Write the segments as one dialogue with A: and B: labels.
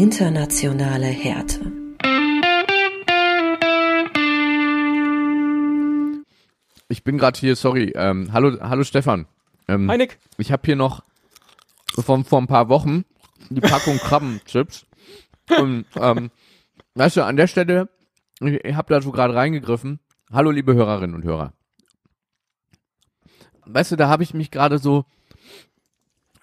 A: Internationale Härte.
B: Ich bin gerade hier, sorry. Ähm, hallo, hallo Stefan. Ähm,
C: Hi Nick.
B: Ich habe hier noch von vor ein paar Wochen die Packung Krabbenchips. Und ähm, weißt du, an der Stelle, ich, ich habe da so gerade reingegriffen. Hallo, liebe Hörerinnen und Hörer. Weißt du, da habe ich mich gerade so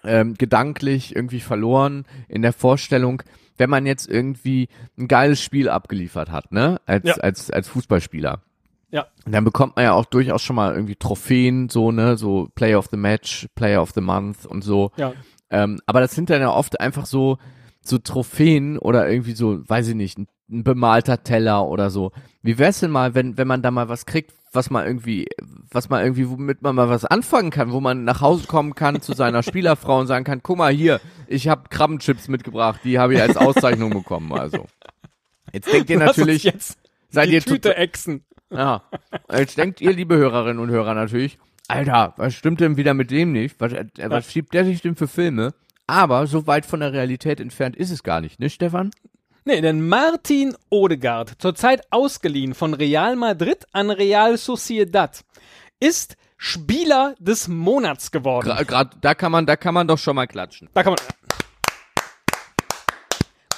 B: ähm, gedanklich irgendwie verloren in der Vorstellung, wenn man jetzt irgendwie ein geiles Spiel abgeliefert hat, ne, als
C: Ja.
B: als als Fußballspieler.
C: Ja.
B: Dann bekommt man ja auch durchaus schon mal irgendwie Trophäen, so, ne, so Player of the Match, Player of the Month und so.
C: Ja.
B: Ähm, aber das sind dann ja oft einfach so, so Trophäen oder irgendwie so, weiß ich nicht, ein, ein bemalter Teller oder so. Wie wär's denn mal, wenn, wenn man da mal was kriegt, was man irgendwie, was man irgendwie, womit man mal was anfangen kann, wo man nach Hause kommen kann zu seiner Spielerfrau und sagen kann, guck mal hier, ich habe Krabbenchips mitgebracht, die habe ich als Auszeichnung bekommen, also. Jetzt denkt ihr natürlich,
C: jetzt
B: seid ihr
C: Tüte Echsen.
B: ja. Jetzt denkt ihr, liebe Hörerinnen und Hörer, natürlich, Alter, was stimmt denn wieder mit dem nicht? Was, äh, was schiebt der sich denn für Filme? Aber so weit von der Realität entfernt ist es gar nicht, ne, Stefan?
C: Nee, denn Martin Odegaard, zurzeit ausgeliehen von Real Madrid an Real Sociedad, ist Spieler des Monats geworden.
B: Gerade da kann man, da kann man doch schon mal klatschen.
C: Da kann man.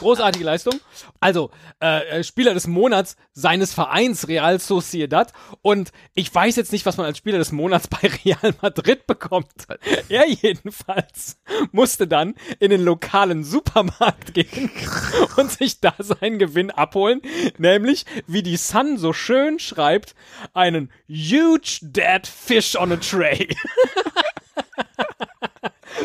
C: Großartige Leistung. Also, äh, äh, Spieler des Monats seines Vereins Real Sociedad. Und ich weiß jetzt nicht, was man als Spieler des Monats bei Real Madrid bekommt. Er jedenfalls musste dann in den lokalen Supermarkt gehen und sich da seinen Gewinn abholen. Nämlich, wie die Sun so schön schreibt, einen huge dead fish on a tray.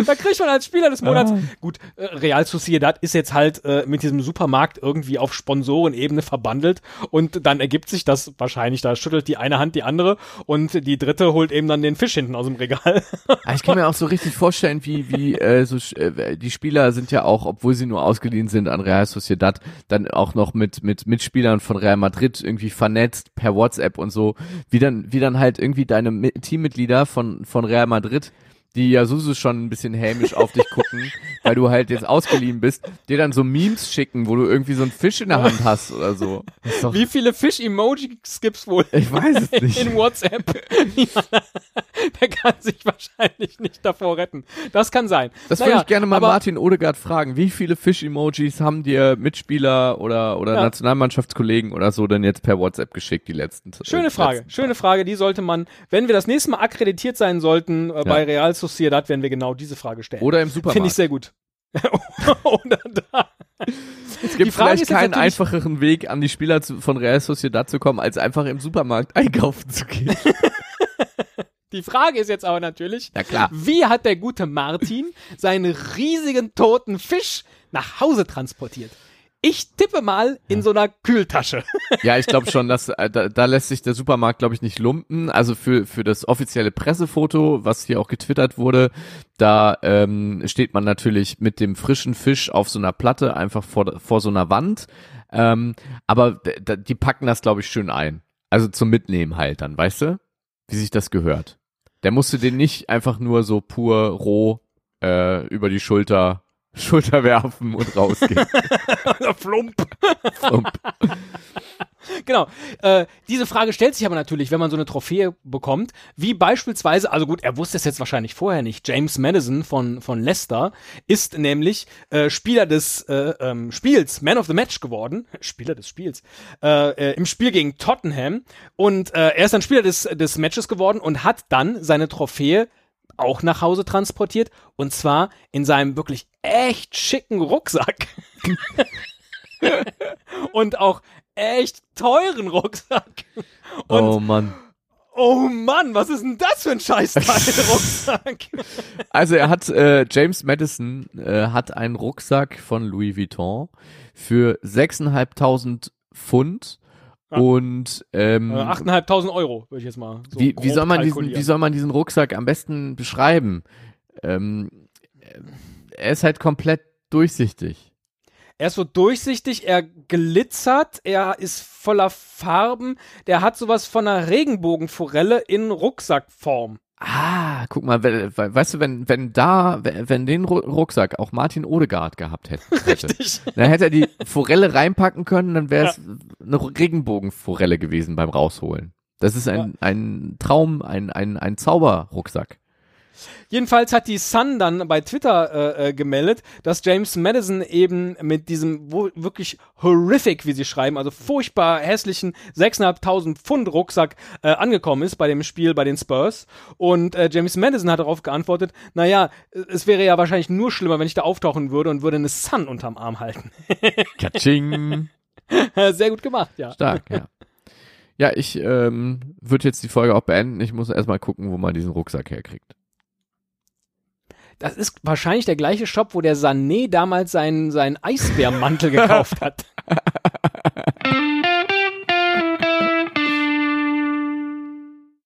C: Da kriegt man als Spieler des Monats. Gut, äh, Real Sociedad ist jetzt halt äh, mit diesem Supermarkt irgendwie auf Sponsorenebene verbandelt und dann ergibt sich das wahrscheinlich, da schüttelt die eine Hand die andere und die dritte holt eben dann den Fisch hinten aus dem Regal.
B: Ah, Ich kann mir auch so richtig vorstellen, wie, wie äh, so, äh, die Spieler sind ja auch, obwohl sie nur ausgeliehen sind an Real Sociedad, dann auch noch mit, mit Mitspielern von Real Madrid irgendwie vernetzt per WhatsApp und so, wie dann, wie dann halt irgendwie deine Mi- Teammitglieder von, von Real Madrid die ja sowieso schon ein bisschen hämisch auf dich gucken, weil du halt jetzt ausgeliehen bist, dir dann so Memes schicken, wo du irgendwie so einen Fisch in der Hand hast oder so. Doch,
C: Wie viele Fisch-Emojis gibt's wohl
B: ich weiß es nicht.
C: in WhatsApp? Ja, Der kann sich wahrscheinlich nicht davor retten. Das kann sein.
B: Das
C: Naja,
B: würde ich gerne mal
C: aber-
B: Martin Odegaard fragen. Wie viele Fisch-Emojis haben dir Mitspieler oder, oder
C: Ja.
B: Nationalmannschaftskollegen oder so denn jetzt per WhatsApp geschickt, die letzten? äh,
C: Schöne Frage,
B: letzten
C: schöne Frage, die sollte man, wenn wir das nächste Mal akkreditiert sein sollten äh, bei Real Sociedad, werden wir genau diese Frage stellen.
B: Oder im Supermarkt.
C: Finde ich sehr gut. Oder da.
B: es gibt vielleicht keinen einfacheren Weg, an die Spieler zu, von Real Sociedad zu kommen, als einfach im Supermarkt einkaufen zu gehen.
C: Die Frage ist jetzt aber natürlich,
B: Na klar.
C: wie hat der gute Martin seinen riesigen toten Fisch nach Hause transportiert? Ich tippe mal in so einer Kühltasche.
B: Ja, ich glaube schon, dass äh, da, da lässt sich der Supermarkt, glaube ich, nicht lumpen. Also für für das offizielle Pressefoto, was hier auch getwittert wurde, da ähm, steht man natürlich mit dem frischen Fisch auf so einer Platte einfach vor vor so einer Wand. Ähm, aber d- d- die packen das, glaube ich, schön ein. Also zum Mitnehmen halt dann, weißt du, wie sich das gehört. Der musste den nicht einfach nur so pur roh äh, über die Schulter Schulter werfen und rausgehen.
C: Flump.
B: Und
C: Genau. Äh, diese Frage stellt sich aber natürlich, wenn man so eine Trophäe bekommt, wie beispielsweise, also gut, er wusste es jetzt wahrscheinlich vorher nicht, James Madison von, von Leicester ist nämlich äh, Spieler des äh, ähm, Spiels, Man of the Match geworden, Spieler des Spiels, äh, äh, im Spiel gegen Tottenham und äh, er ist dann Spieler des, des Matches geworden und hat dann seine Trophäe auch nach Hause transportiert und zwar in seinem wirklich echt schicken Rucksack. und auch echt teuren Rucksack. Und
B: oh Mann.
C: oh Mann, was ist denn das für ein Scheißteil Rucksack?
B: Also er hat, äh, James Madison äh, hat einen Rucksack von Louis Vuitton für 6.500 Pfund
C: Ja.
B: und ähm,
C: Äh, 8.500 Euro, würde ich jetzt mal so
B: wie, wie, soll man diesen, wie soll man diesen Rucksack am besten beschreiben? Ähm, äh, er ist halt komplett durchsichtig.
C: Er ist so durchsichtig, er glitzert, er ist voller Farben, der hat sowas von einer Regenbogenforelle in Rucksackform.
B: Ah, guck mal, we weißt du, wenn, wenn da, wenn den Rucksack auch Martin Odegaard gehabt hätte,
C: Richtig.
B: dann hätte er die Forelle reinpacken können, dann wäre es ja. eine Regenbogenforelle gewesen beim Rausholen. Das ist ein, ja. ein Traum, ein, ein, ein Zauberrucksack.
C: Jedenfalls hat die Sun dann bei Twitter äh, äh, gemeldet, dass James Madison eben mit diesem wirklich horrific, wie sie schreiben, also furchtbar hässlichen 6.500 Pfund Rucksack äh, angekommen ist bei dem Spiel bei den Spurs. Und äh, James Madison hat darauf geantwortet, naja, es wäre ja wahrscheinlich nur schlimmer, wenn ich da auftauchen würde und würde eine Sun unterm Arm halten.
B: Katsching.
C: Sehr gut gemacht, ja.
B: Stark, ja. Ja, ich ähm, würde jetzt die Folge auch beenden. Ich muss erstmal gucken, wo man diesen Rucksack herkriegt.
C: Das ist wahrscheinlich der gleiche Shop, wo der Sané damals seinen, seinen Eisbärmantel gekauft hat.